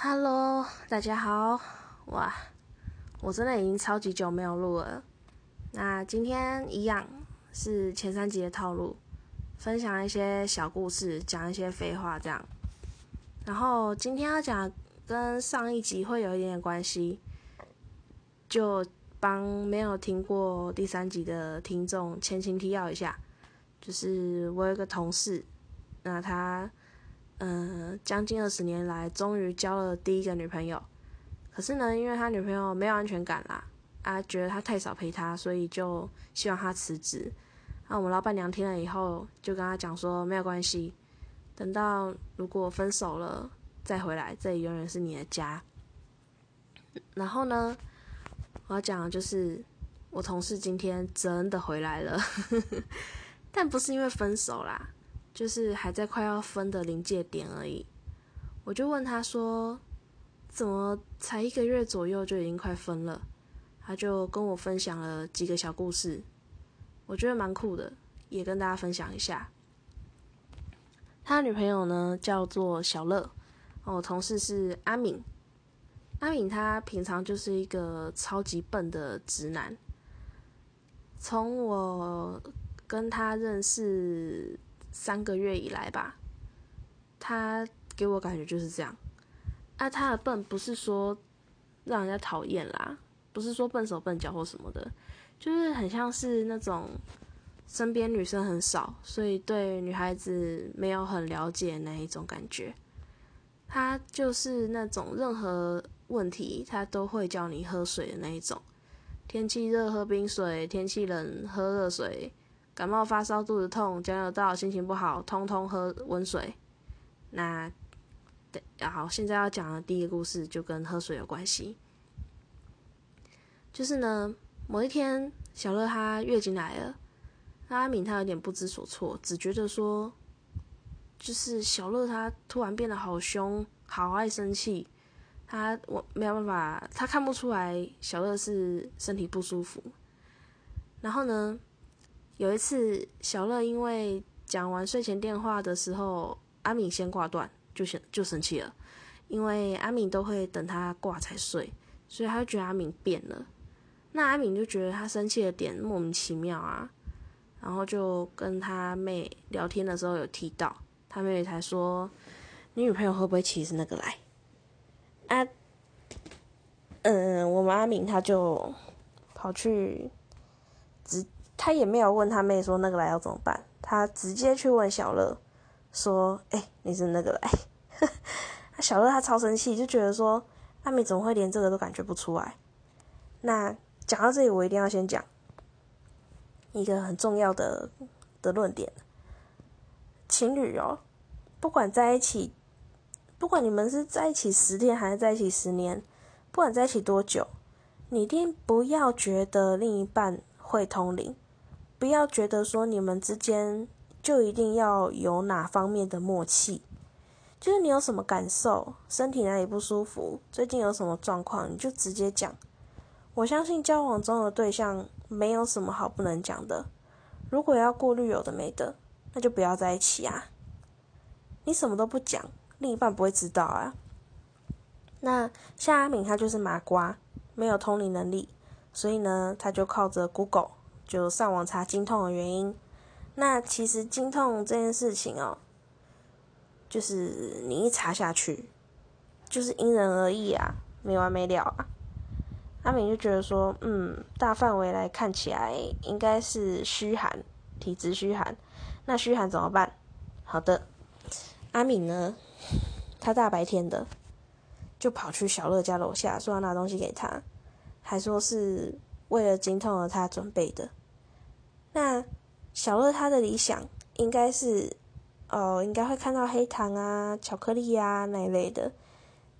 Hello，大家好！哇，我真的已经超级久没有录了。那今天一样是前三集的套路，分享一些小故事，讲一些废话这样。然后今天要讲跟上一集会有一点点关系，就帮没有听过第三集的听众前情提要一下，就是我有一个同事，那他。嗯，将近二十年来，终于交了第一个女朋友。可是呢，因为他女朋友没有安全感啦，啊，觉得他太少陪他，所以就希望他辞职。那我们老板娘听了以后，就跟他讲说，没有关系，等到如果分手了再回来，这里永远是你的家。然后呢，我要讲的就是，我同事今天真的回来了，但不是因为分手啦。就是还在快要分的临界点而已，我就问他说：“怎么才一个月左右就已经快分了？”他就跟我分享了几个小故事，我觉得蛮酷的，也跟大家分享一下。他女朋友呢叫做小乐，我同事是阿敏。阿敏他平常就是一个超级笨的直男，从我跟他认识。三个月以来吧，他给我感觉就是这样。啊，他的笨不是说让人家讨厌啦，不是说笨手笨脚或什么的，就是很像是那种身边女生很少，所以对女孩子没有很了解那一种感觉。他就是那种任何问题他都会叫你喝水的那一种，天气热喝冰水，天气冷喝热水。感冒发烧肚子痛脚扭到心情不好，通通喝温水。那，好，现在要讲的第一个故事就跟喝水有关系。就是呢，某一天小乐她月经来了，阿敏她有点不知所措，只觉得说，就是小乐她突然变得好凶，好爱生气。她我没有办法，她看不出来小乐是身体不舒服。然后呢？有一次，小乐因为讲完睡前电话的时候，阿敏先挂断，就生就生气了。因为阿敏都会等他挂才睡，所以他就觉得阿敏变了。那阿敏就觉得他生气的点莫名其妙啊，然后就跟他妹聊天的时候有提到，他妹妹才说：“你女朋友会不会其实那个来？”啊，嗯，我们阿敏他就跑去直。他也没有问他妹说那个来要怎么办，他直接去问小乐，说：“哎，你是那个来？” 小乐他超生气，就觉得说阿美怎么会连这个都感觉不出来？那讲到这里，我一定要先讲一个很重要的的论点：情侣哦，不管在一起，不管你们是在一起十天还是在一起十年，不管在一起多久，你一定不要觉得另一半会通灵。不要觉得说你们之间就一定要有哪方面的默契，就是你有什么感受，身体哪里不舒服，最近有什么状况，你就直接讲。我相信交往中的对象没有什么好不能讲的。如果要过滤有的没的，那就不要在一起啊。你什么都不讲，另一半不会知道啊。那夏阿敏，他就是麻瓜，没有通灵能力，所以呢，他就靠着 Google。就上网查经痛的原因，那其实经痛这件事情哦，就是你一查下去，就是因人而异啊，没完没了啊。阿敏就觉得说，嗯，大范围来看起来应该是虚寒，体质虚寒。那虚寒怎么办？好的，阿敏呢，他大白天的就跑去小乐家楼下，说要拿东西给他，还说是为了经痛而他准备的。那小乐他的理想应该是，哦，应该会看到黑糖啊、巧克力啊那一类的。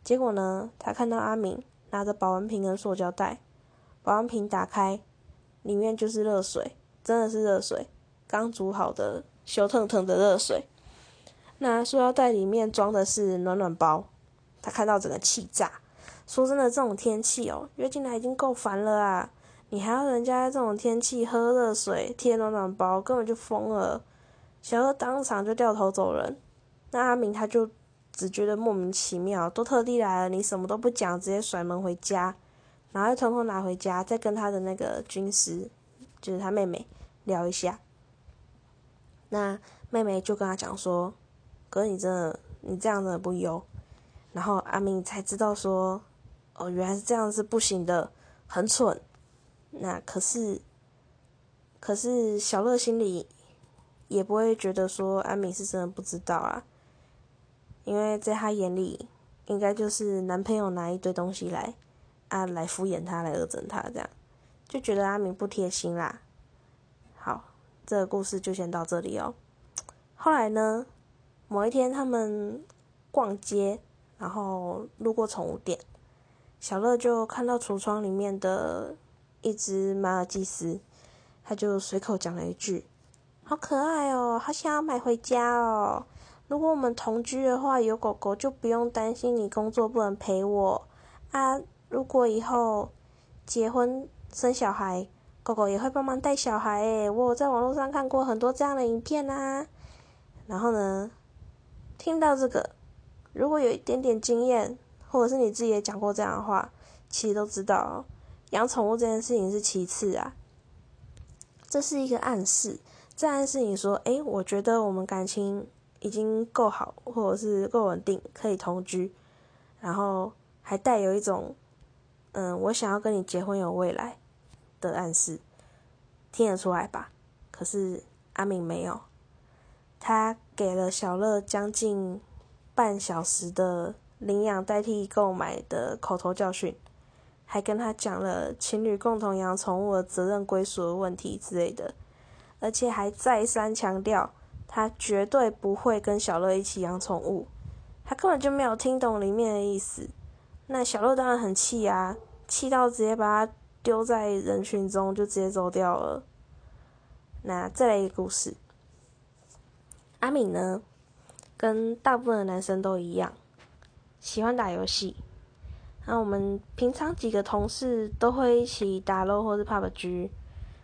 结果呢，他看到阿明拿着保温瓶跟塑胶袋，保温瓶打开，里面就是热水，真的是热水，刚煮好的、羞腾腾的热水。那塑料袋里面装的是暖暖包，他看到整个气炸。说真的，这种天气哦，约进来已经够烦了啊。你还要人家这种天气喝热水、贴暖暖包，根本就疯了。小乐当场就掉头走人。那阿明他就只觉得莫名其妙，都特地来了，你什么都不讲，直接甩门回家，然后又偷偷拿回家，再跟他的那个军师，就是他妹妹聊一下。那妹妹就跟他讲说：“哥，你真的，你这样真的不优。”然后阿明才知道说：“哦，原来是这样是不行的，很蠢。”那可是，可是小乐心里也不会觉得说阿明是真的不知道啊，因为在他眼里，应该就是男朋友拿一堆东西来啊来敷衍他，来恶整他，这样就觉得阿明不贴心啦。好，这个故事就先到这里哦。后来呢，某一天他们逛街，然后路过宠物店，小乐就看到橱窗里面的。一只马尔济斯，他就随口讲了一句：“好可爱哦，好想要买回家哦。如果我们同居的话，有狗狗就不用担心你工作不能陪我啊。如果以后结婚生小孩，狗狗也会帮忙带小孩诶，我在网络上看过很多这样的影片啊。然后呢，听到这个，如果有一点点经验，或者是你自己也讲过这样的话，其实都知道。”养宠物这件事情是其次啊，这是一个暗示，这暗示你说，哎，我觉得我们感情已经够好，或者是够稳定，可以同居，然后还带有一种，嗯，我想要跟你结婚有未来的暗示，听得出来吧？可是阿敏没有，他给了小乐将近半小时的领养代替购买的口头教训。还跟他讲了情侣共同养宠物的责任归属的问题之类的，而且还再三强调他绝对不会跟小乐一起养宠物，他根本就没有听懂里面的意思。那小乐当然很气啊，气到直接把他丢在人群中就直接走掉了。那再来一个故事，阿敏呢，跟大部分的男生都一样，喜欢打游戏。那我们平常几个同事都会一起打 LO 或是 PUBG，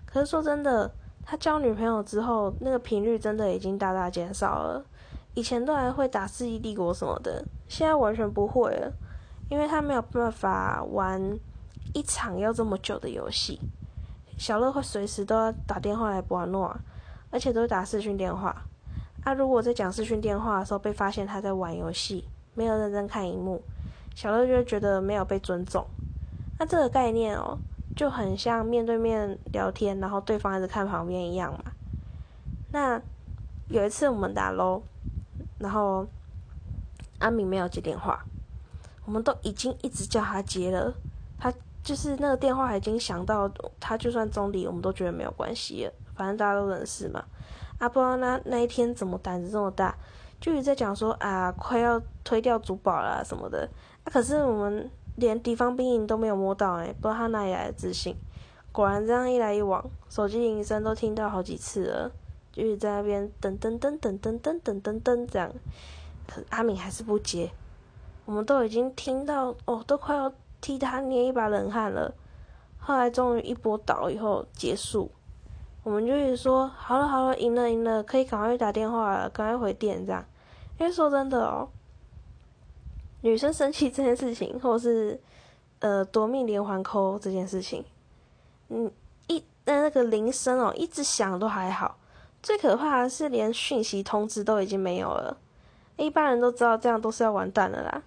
可是说真的，他交女朋友之后，那个频率真的已经大大减少了。以前都还会打《世纪帝国》什么的，现在完全不会了，因为他没有办法玩一场要这么久的游戏。小乐会随时都要打电话来玩诺，而且都是打视讯电话。啊，如果在讲视讯电话的时候被发现他在玩游戏，没有认真看荧幕。小乐就觉得没有被尊重，那这个概念哦，就很像面对面聊天，然后对方一直看旁边一样嘛。那有一次我们打 LO，然后阿敏没有接电话，我们都已经一直叫他接了，他就是那个电话已经响到，他就算中离，我们都觉得没有关系了，反正大家都认识嘛。啊，不知道那那一天怎么胆子这么大，就一直在讲说啊，快要推掉珠宝了什么的。可是我们连敌方兵营都没有摸到哎，不知道他哪里来的自信。果然这样一来一往，手机铃声都听到好几次了，就是在那边噔噔噔噔噔噔噔噔噔这样。可阿敏还是不接，我们都已经听到哦，都快要替他捏一把冷汗了。后来终于一波倒以后结束，我们就一直说好了好了，赢了赢了，可以赶快打电话了，赶快回电这样。因为说真的哦。女生生气这件事情，或者是呃夺命连环扣这件事情，嗯，一那那个铃声哦，一直响都还好，最可怕的是连讯息通知都已经没有了。一般人都知道这样都是要完蛋了啦，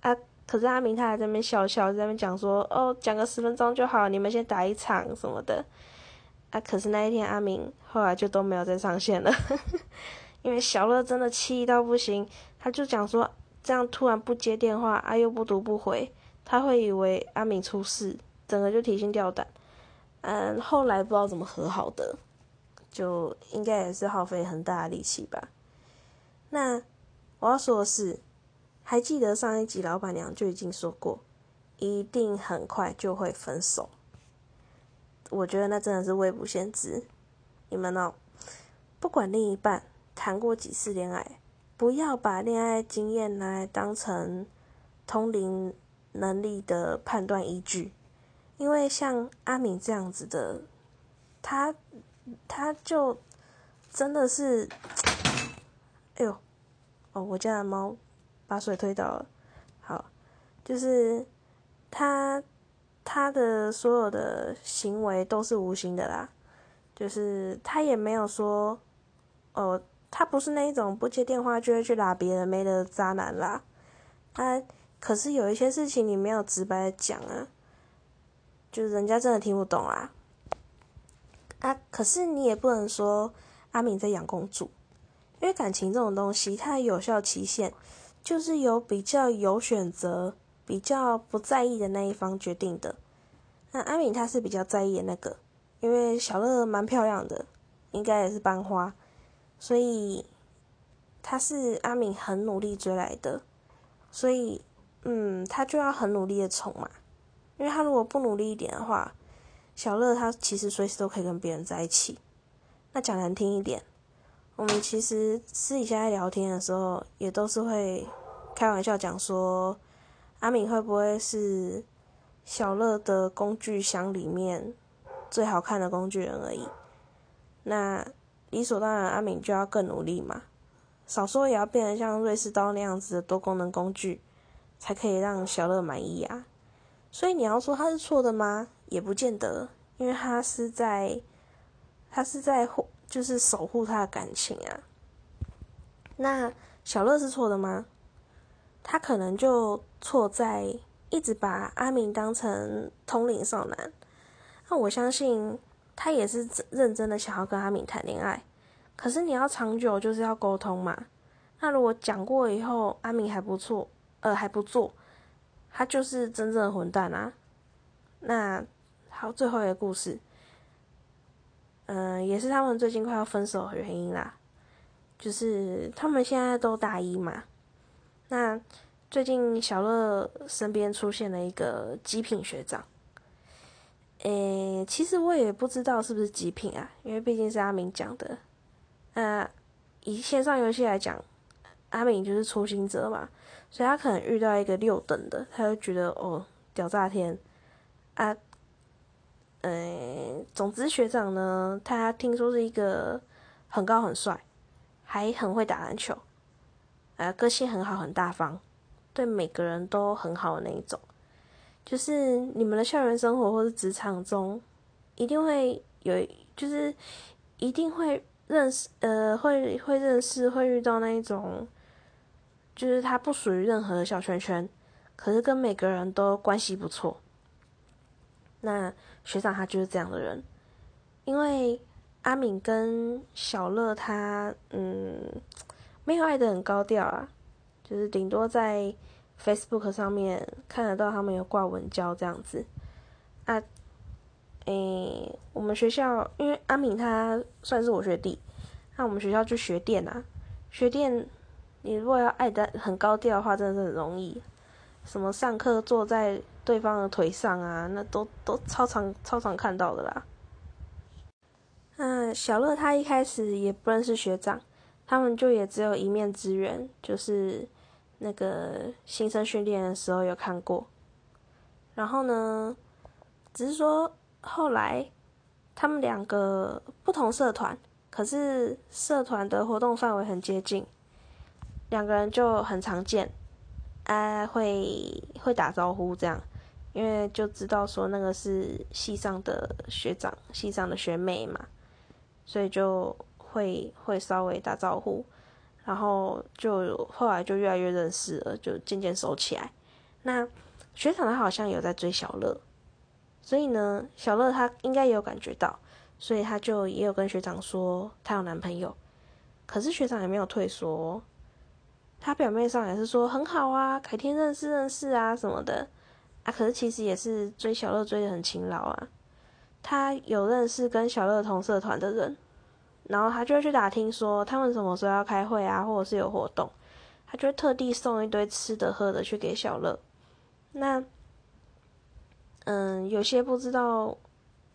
啊，可是阿明他还在那边笑笑，在那边讲说哦，讲个十分钟就好，你们先打一场什么的，啊，可是那一天阿明后来就都没有再上线了，因为小乐真的气到不行，他就讲说。这样突然不接电话，啊又不读不回，他会以为阿敏出事，整个就提心吊胆。嗯，后来不知道怎么和好的，就应该也是耗费很大的力气吧。那我要说的是，还记得上一集老板娘就已经说过，一定很快就会分手。我觉得那真的是未卜先知。你们呢？不管另一半谈过几次恋爱。不要把恋爱经验拿来当成通灵能力的判断依据，因为像阿敏这样子的，他他就真的是，哎呦，哦，我家的猫把水推倒了。好，就是他他的所有的行为都是无心的啦，就是他也没有说，哦，他不是那一种不接电话就会去拉别人妹的渣男啦。他可是有一些事情你没有直白的讲啊，就是人家真的听不懂啊。啊，可是你也不能说阿敏在养公主，因为感情这种东西，它有效期限就是由比较有选择、比较不在意的那一方决定的。那阿敏她是比较在意的那个，因为小乐蛮漂亮的，应该也是班花，所以他是阿敏很努力追来的，所以嗯，他就要很努力的宠嘛，因为他如果不努力一点的话。小乐他其实随时都可以跟别人在一起。那讲难听一点，我们其实私底下在聊天的时候，也都是会开玩笑讲说，阿敏会不会是小乐的工具箱里面最好看的工具人而已？那理所当然，阿敏就要更努力嘛，少说也要变成像瑞士刀那样子的多功能工具，才可以让小乐满意啊。所以你要说他是错的吗？也不见得，因为他是在，他是在护，就是守护他的感情啊。那小乐是错的吗？他可能就错在一直把阿明当成通灵少男。那我相信他也是认真的想要跟阿敏谈恋爱，可是你要长久就是要沟通嘛。那如果讲过以后，阿敏还不错，呃还不做。他就是真正的混蛋啊！那好，最后一个故事，嗯，也是他们最近快要分手的原因啦。就是他们现在都大一嘛，那最近小乐身边出现了一个极品学长。诶，其实我也不知道是不是极品啊，因为毕竟是阿明讲的。那以线上游戏来讲，阿明就是初心者嘛。所以他可能遇到一个六等的，他就觉得哦，屌炸天啊！嗯，总之学长呢，他听说是一个很高很帅，还很会打篮球，啊，个性很好很大方，对每个人都很好的那一种。就是你们的校园生活或者职场中，一定会有，就是一定会认识，呃，会会认识，会遇到那一种。就是他不属于任何的小圈圈，可是跟每个人都关系不错。那学长他就是这样的人，因为阿敏跟小乐他嗯没有爱的很高调啊，就是顶多在 Facebook 上面看得到他们有挂文交这样子啊。诶，我们学校因为阿敏他算是我学弟，那我们学校就学电啊，学电。你如果要爱的很高调的话，真的是很容易。什么上课坐在对方的腿上啊，那都都超常超常看到的啦。那小乐他一开始也不认识学长，他们就也只有一面之缘，就是那个新生训练的时候有看过。然后呢，只是说后来他们两个不同社团，可是社团的活动范围很接近。两个人就很常见，啊，会会打招呼这样，因为就知道说那个是系上的学长，系上的学妹嘛，所以就会会稍微打招呼，然后就后来就越来越认识了，就渐渐熟起来。那学长他好像有在追小乐，所以呢，小乐他应该也有感觉到，所以他就也有跟学长说他有男朋友，可是学长也没有退缩。他表面上也是说很好啊，改天认识认识啊什么的，啊，可是其实也是追小乐追的很勤劳啊。他有认识跟小乐同社团的人，然后他就会去打听说他们什么时候要开会啊，或者是有活动，他就会特地送一堆吃的喝的去给小乐。那，嗯，有些不知道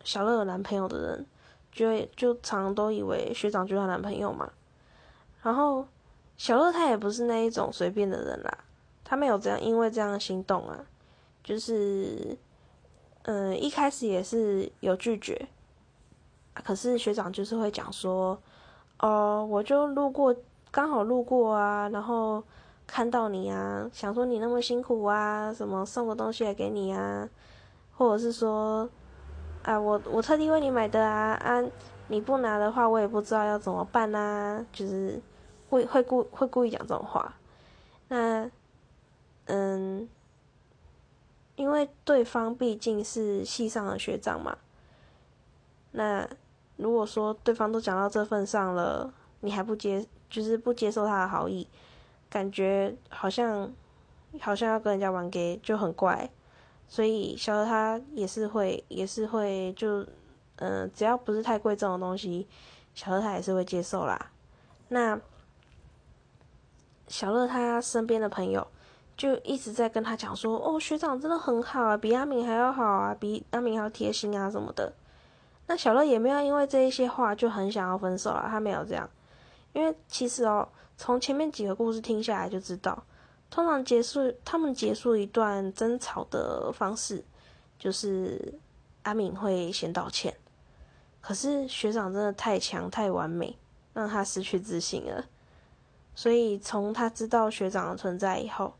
小乐有男朋友的人，就会就常都以为学长就是他男朋友嘛，然后。小乐他也不是那一种随便的人啦，他没有这样，因为这样心动啊，就是，嗯，一开始也是有拒绝，可是学长就是会讲说，哦，我就路过，刚好路过啊，然后看到你啊，想说你那么辛苦啊，什么送个东西来给你啊，或者是说，啊，我我特地为你买的啊，啊，你不拿的话，我也不知道要怎么办啊，就是会会故会故意讲这种话，那，嗯，因为对方毕竟是系上的学长嘛，那如果说对方都讲到这份上了，你还不接，就是不接受他的好意。感觉好像好像要跟人家玩 gay 就很怪，所以小乐他也是会也是会就嗯，只要不是太贵重的东西，小乐他也是会接受啦。那小乐他身边的朋友就一直在跟他讲说，哦，学长真的很好啊，比阿明还要好啊，比阿明还要贴心啊什么的。那小乐也没有因为这一些话就很想要分手了，他没有这样，因为其实哦。从前面几个故事听下来就知道，通常结束他们结束一段争吵的方式，就是阿敏会先道歉。可是学长真的太强太完美，让他失去自信了。所以从他知道学长的存在以后，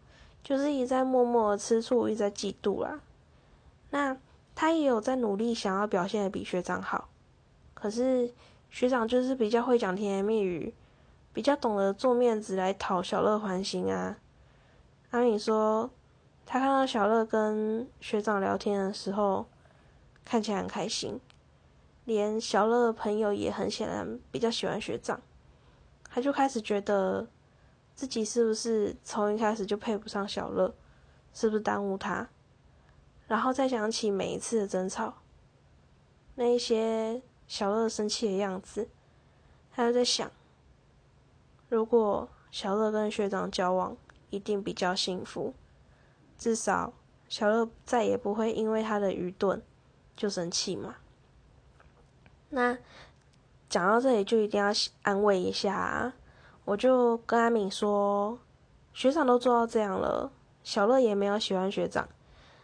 就是一直在默默的吃醋，一直在嫉妒啦。那他也有在努力想要表现的比学长好，可是学长就是比较会讲甜言蜜语。比较懂得做面子来讨小乐欢心啊！阿敏说，他看到小乐跟学长聊天的时候，看起来很开心，连小乐的朋友也很显然比较喜欢学长，他就开始觉得自己是不是从一开始就配不上小乐，是不是耽误他？然后再想起每一次的争吵，那一些小乐生气的样子，他就在想。如果小乐跟学长交往，一定比较幸福。至少小乐再也不会因为他的愚钝就生气嘛。那讲到这里就一定要安慰一下，啊我就跟阿敏说，学长都做到这样了，小乐也没有喜欢学长，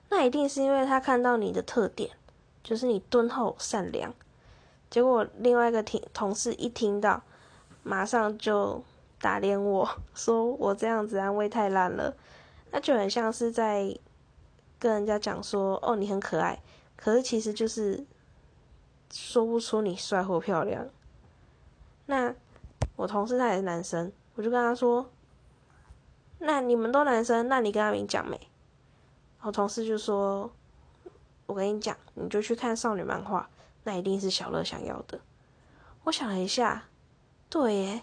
那一定是因为他看到你的特点，就是你敦厚善良。结果另外一个听同事一听到，马上就。打脸我说我这样子安慰太烂了，那就很像是在跟人家讲说哦你很可爱，可是其实就是说不出你帅或漂亮。那我同事他也是男生，我就跟他说，那你们都男生，那你跟阿明讲没？我同事就说，我跟你讲，你就去看少女漫画，那一定是小乐想要的。我想了一下，对耶。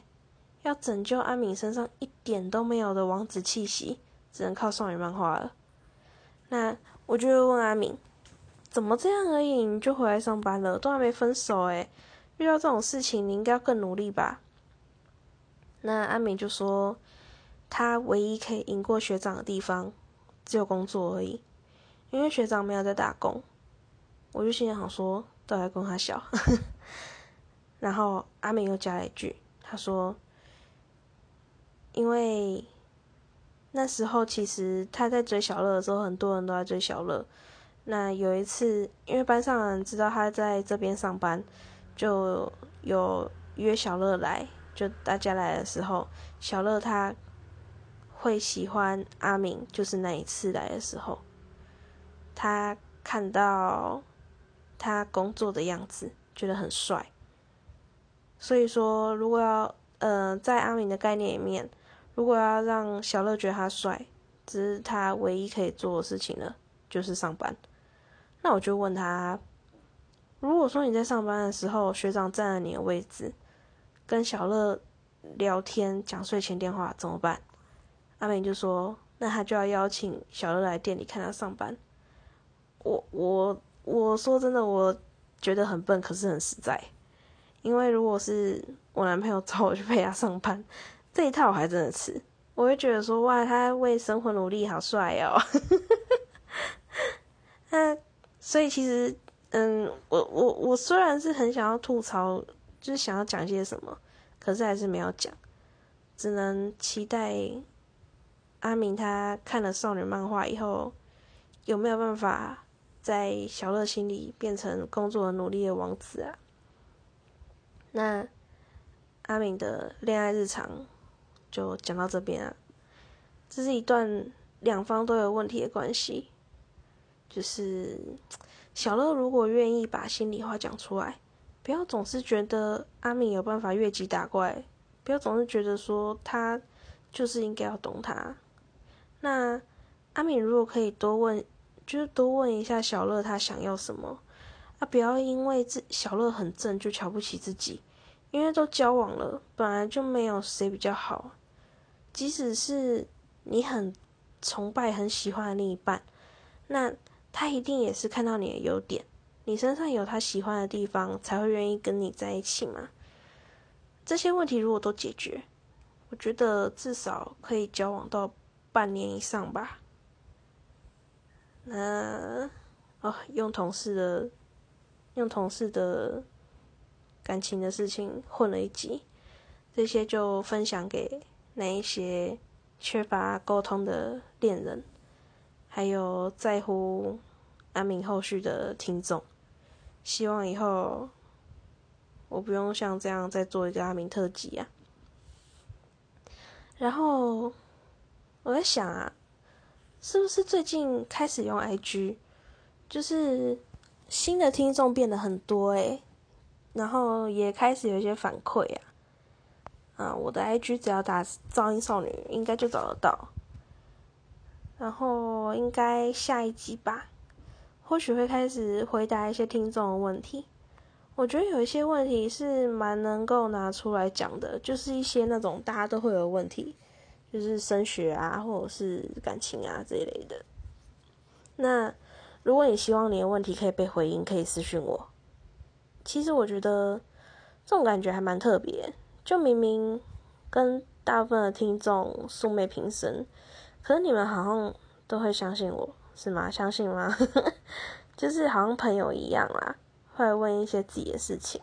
要拯救阿敏身上一点都没有的王子气息，只能靠少女漫画了。那我就会问阿敏，怎么这样而已你就回来上班了？都还没分手诶，遇到这种事情你应该要更努力吧？那阿敏就说，他唯一可以赢过学长的地方，只有工作而已，因为学长没有在打工。我就心里想说，都还供他小。然后阿美又加了一句，他说。因为那时候其实他在追小乐的时候，很多人都在追小乐。那有一次，因为班上人知道他在这边上班，就有约小乐来。就大家来的时候，小乐他会喜欢阿明，就是那一次来的时候，他看到他工作的样子，觉得很帅。所以说，如果要呃，在阿明的概念里面。如果要让小乐觉得他帅，只是他唯一可以做的事情了，就是上班。那我就问他：如果说你在上班的时候，学长占了你的位置，跟小乐聊天讲睡前电话怎么办？阿美就说：那他就要邀请小乐来店里看他上班。我我我说真的，我觉得很笨，可是很实在。因为如果是我男朋友找我去陪他上班。这一套我还真的吃，我会觉得说哇，他为生活努力，好帅哦。那所以其实，嗯，我我我虽然是很想要吐槽，就是想要讲些什么，可是还是没有讲，只能期待阿明他看了少女漫画以后，有没有办法在小乐心里变成工作努力的王子啊？那阿明的恋爱日常。就讲到这边啊，这是一段两方都有问题的关系。就是小乐如果愿意把心里话讲出来，不要总是觉得阿明有办法越级打怪，不要总是觉得说他就是应该要懂他。那阿敏如果可以多问，就是多问一下小乐他想要什么，啊，不要因为自小乐很正就瞧不起自己，因为都交往了，本来就没有谁比较好。即使是你很崇拜、很喜欢的另一半，那他一定也是看到你的优点，你身上有他喜欢的地方，才会愿意跟你在一起嘛。这些问题如果都解决，我觉得至少可以交往到半年以上吧。那哦，用同事的用同事的感情的事情混了一集，这些就分享给。那一些缺乏沟通的恋人，还有在乎阿明后续的听众，希望以后我不用像这样再做一个阿明特辑啊。然后我在想啊，是不是最近开始用 IG，就是新的听众变得很多诶，然后也开始有一些反馈啊。啊，我的 IG 只要打“噪音少女”应该就找得到。然后应该下一集吧，或许会开始回答一些听众的问题。我觉得有一些问题是蛮能够拿出来讲的，就是一些那种大家都会有问题，就是升学啊，或者是感情啊这一类的。那如果你希望你的问题可以被回应，可以私信我。其实我觉得这种感觉还蛮特别。就明明跟大部分的听众素昧平生，可是你们好像都会相信我，是吗？相信吗？就是好像朋友一样啦，会问一些自己的事情。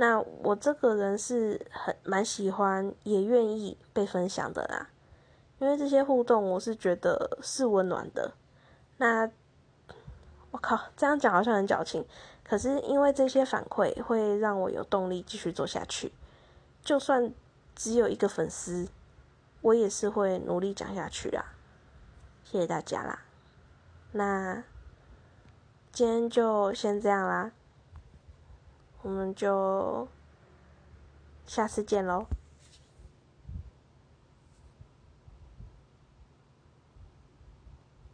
那我这个人是很蛮喜欢，也愿意被分享的啦。因为这些互动，我是觉得是温暖的。那我靠，这样讲好像很矫情，可是因为这些反馈，会让我有动力继续做下去。就算只有一个粉丝，我也是会努力讲下去啦。谢谢大家啦，那今天就先这样啦，我们就下次见喽。